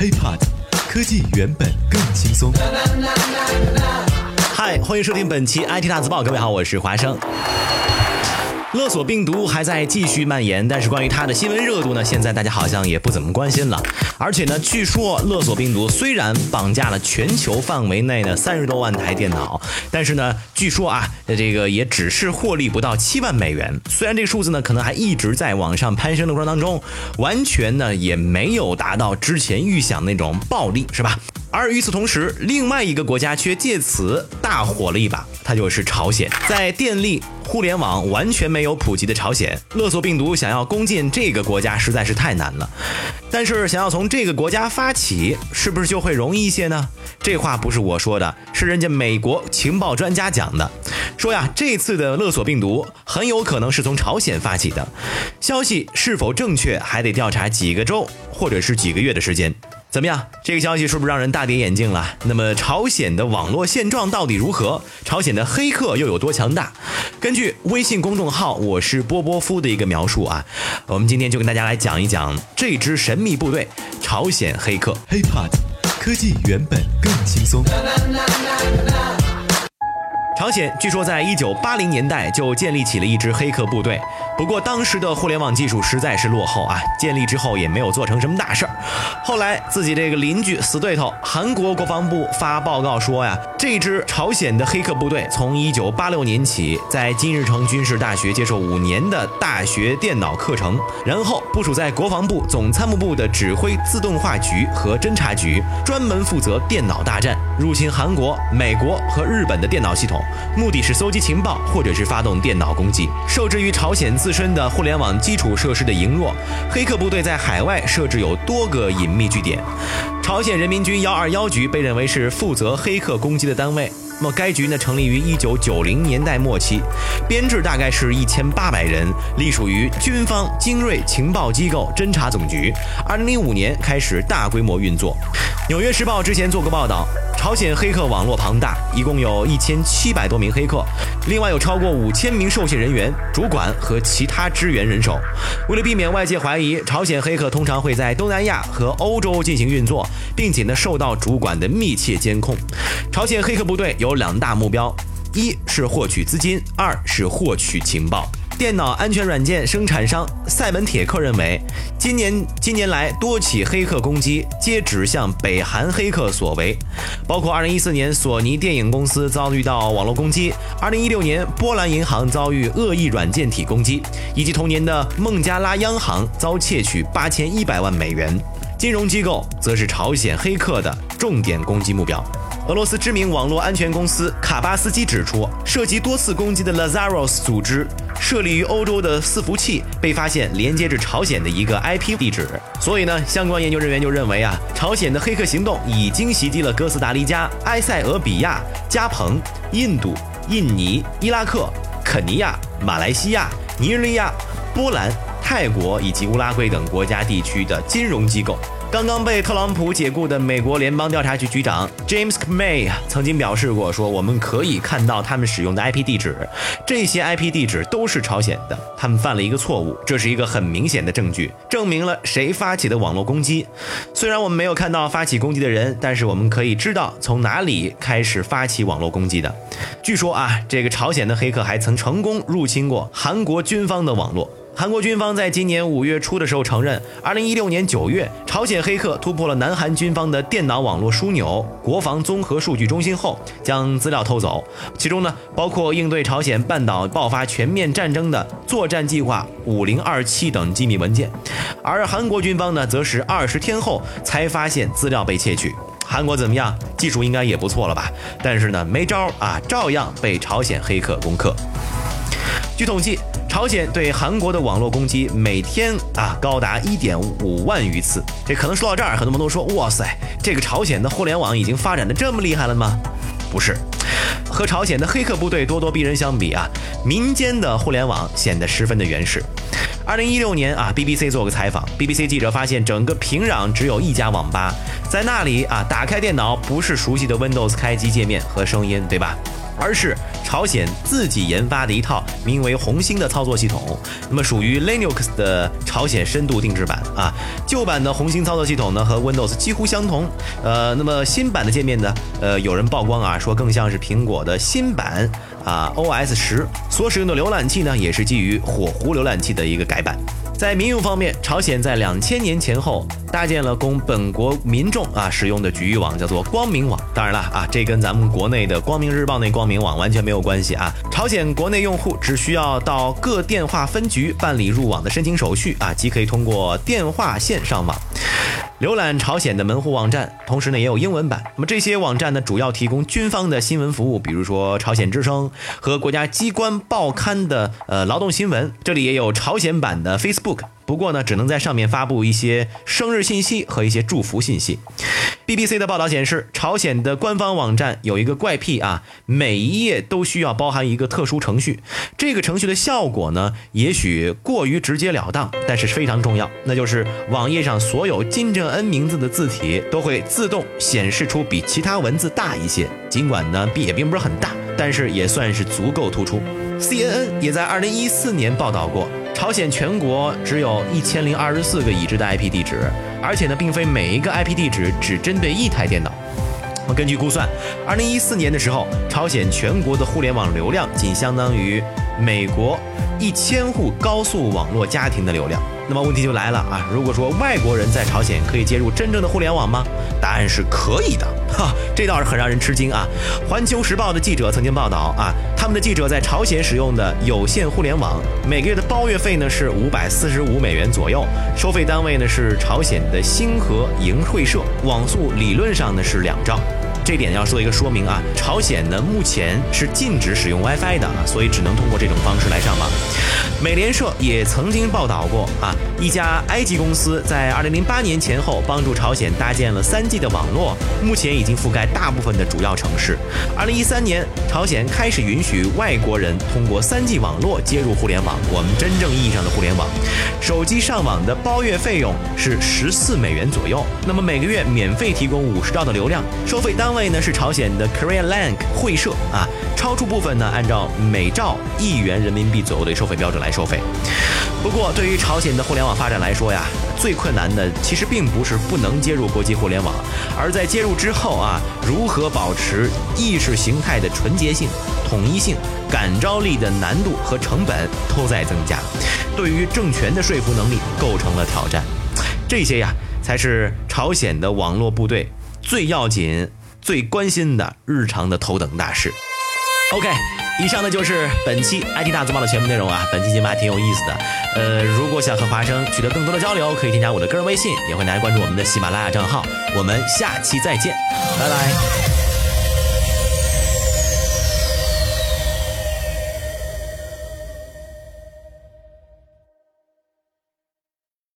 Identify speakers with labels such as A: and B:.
A: HiPod，科技原本更轻松。
B: 嗨，欢迎收听本期 IT 大字报，各位好，我是华生。勒索病毒还在继续蔓延，但是关于它的新闻热度呢，现在大家好像也不怎么关心了。而且呢，据说勒索病毒虽然绑架了全球范围内的三十多万台电脑，但是呢，据说啊，这个也只是获利不到七万美元。虽然这个数字呢，可能还一直在往上攀升的过程当中，完全呢也没有达到之前预想那种暴利，是吧？而与此同时，另外一个国家却借此大火了一把，它就是朝鲜。在电力、互联网完全没有普及的朝鲜，勒索病毒想要攻进这个国家实在是太难了。但是想要从这个国家发起，是不是就会容易一些呢？这话不是我说的，是人家美国情报专家讲的，说呀，这次的勒索病毒很有可能是从朝鲜发起的。消息是否正确，还得调查几个周或者是几个月的时间。怎么样？这个消息是不是让人大跌眼镜了？那么朝鲜的网络现状到底如何？朝鲜的黑客又有多强大？根据微信公众号“我是波波夫”的一个描述啊，我们今天就跟大家来讲一讲这支神秘部队——朝鲜黑客。
A: HiPod，科技原本更轻松。
B: 朝鲜据说在一九八零年代就建立起了一支黑客部队，不过当时的互联网技术实在是落后啊，建立之后也没有做成什么大事儿。后来自己这个邻居死对头韩国国防部发报告说呀，这支朝鲜的黑客部队从一九八六年起在金日成军事大学接受五年的大学电脑课程，然后部署在国防部总参谋部的指挥自动化局和侦察局，专门负责电脑大战，入侵韩国、美国和日本的电脑系统。目的是搜集情报，或者是发动电脑攻击。受制于朝鲜自身的互联网基础设施的羸弱，黑客部队在海外设置有多个隐秘据点。朝鲜人民军幺二幺局被认为是负责黑客攻击的单位。那么该局呢，成立于一九九零年代末期，编制大概是一千八百人，隶属于军方精锐情报机构侦察总局。二零零五年开始大规模运作。纽约时报之前做过报道。朝鲜黑客网络庞大，一共有一千七百多名黑客，另外有超过五千名受信人员、主管和其他支援人手。为了避免外界怀疑，朝鲜黑客通常会在东南亚和欧洲进行运作，并且呢受到主管的密切监控。朝鲜黑客部队有有两大目标：一是获取资金，二是获取情报。电脑安全软件生产商赛门铁克认为，今年近年来多起黑客攻击皆指向北韩黑客所为，包括2014年索尼电影公司遭遇到网络攻击，2016年波兰银行遭遇恶意软件体攻击，以及同年的孟加拉央行遭窃取8100万美元。金融机构则是朝鲜黑客的重点攻击目标。俄罗斯知名网络安全公司卡巴斯基指出，涉及多次攻击的 Lazarus 组织设立于欧洲的伺服器被发现连接至朝鲜的一个 IP 地址，所以呢，相关研究人员就认为啊，朝鲜的黑客行动已经袭击了哥斯达黎加、埃塞俄比亚、加蓬、印度、印尼、伊拉克、肯尼亚、马来西亚、尼日利亚、波兰、泰国以及乌拉圭等国家地区的金融机构。刚刚被特朗普解雇的美国联邦调查局局长 James Comey 曾经表示过，说我们可以看到他们使用的 IP 地址，这些 IP 地址都是朝鲜的。他们犯了一个错误，这是一个很明显的证据，证明了谁发起的网络攻击。虽然我们没有看到发起攻击的人，但是我们可以知道从哪里开始发起网络攻击的。据说啊，这个朝鲜的黑客还曾成功入侵过韩国军方的网络。韩国军方在今年五月初的时候承认，二零一六年九月，朝鲜黑客突破了南韩军方的电脑网络枢纽国防综合数据中心后，将资料偷走，其中呢包括应对朝鲜半岛爆发全面战争的作战计划五零二七等机密文件，而韩国军方呢，则是二十天后才发现资料被窃取。韩国怎么样？技术应该也不错了吧？但是呢，没招啊，照样被朝鲜黑客攻克。据统计，朝鲜对韩国的网络攻击每天啊高达一点五万余次。这可能说到这儿，很多朋友都说：“哇塞，这个朝鲜的互联网已经发展的这么厉害了吗？”不是，和朝鲜的黑客部队咄咄逼人相比啊，民间的互联网显得十分的原始。二零一六年啊，BBC 做个采访，BBC 记者发现整个平壤只有一家网吧，在那里啊，打开电脑不是熟悉的 Windows 开机界面和声音，对吧？而是朝鲜自己研发的一套名为红星的操作系统。那么属于 Linux 的朝鲜深度定制版啊。旧版的红星操作系统呢和 Windows 几乎相同。呃，那么新版的界面呢，呃，有人曝光啊说更像是苹果的新版啊 OS 十，所使用的浏览器呢也是基于火狐浏览器的一个改版。在民用方面，朝鲜在两千年前后搭建了供本国民众啊使用的局域网，叫做光明网。当然了啊，这跟咱们国内的光明日报那光明网完全没有关系啊。朝鲜国内用户只需要到各电话分局办理入网的申请手续啊，即可以通过电话线上网。浏览朝鲜的门户网站，同时呢也有英文版。那么这些网站呢主要提供军方的新闻服务，比如说朝鲜之声和国家机关报刊的呃劳动新闻。这里也有朝鲜版的 Facebook。不过呢，只能在上面发布一些生日信息和一些祝福信息。BBC 的报道显示，朝鲜的官方网站有一个怪癖啊，每一页都需要包含一个特殊程序。这个程序的效果呢，也许过于直截了当，但是非常重要，那就是网页上所有金正恩名字的字体都会自动显示出比其他文字大一些，尽管呢也并不是很大，但是也算是足够突出。CNN 也在2014年报道过。朝鲜全国只有一千零二十四个已知的 IP 地址，而且呢，并非每一个 IP 地址只针对一台电脑。根据估算，二零一四年的时候，朝鲜全国的互联网流量仅相当于美国一千户高速网络家庭的流量。那么问题就来了啊！如果说外国人在朝鲜可以接入真正的互联网吗？答案是可以的，哈，这倒是很让人吃惊啊！环球时报的记者曾经报道啊，他们的记者在朝鲜使用的有线互联网，每个月的包月费呢是五百四十五美元左右，收费单位呢是朝鲜的星河营会社，网速理论上呢是两兆。这点要做一个说明啊，朝鲜呢目前是禁止使用 WiFi 的啊，所以只能通过这种方式来上网。美联社也曾经报道过啊，一家埃及公司在2008年前后帮助朝鲜搭建了 3G 的网络，目前已经覆盖大部分的主要城市。2013年，朝鲜开始允许外国人通过 3G 网络接入互联网，我们真正意义上的互联网。手机上网的包月费用是14美元左右，那么每个月免费提供50兆的流量，收费单。单位呢是朝鲜的 Korea Lank 会社啊，超出部分呢按照每兆一元人民币左右的收费标准来收费。不过对于朝鲜的互联网发展来说呀，最困难的其实并不是不能接入国际互联网，而在接入之后啊，如何保持意识形态的纯洁性、统一性、感召力的难度和成本都在增加，对于政权的说服能力构成了挑战。这些呀，才是朝鲜的网络部队最要紧。最关心的日常的头等大事。OK，以上呢就是本期 IT 大字报的全部内容啊。本期节目还挺有意思的。呃，如果想和华生取得更多的交流，可以添加我的个人微信，也会来关注我们的喜马拉雅账号。我们下期再见，拜拜。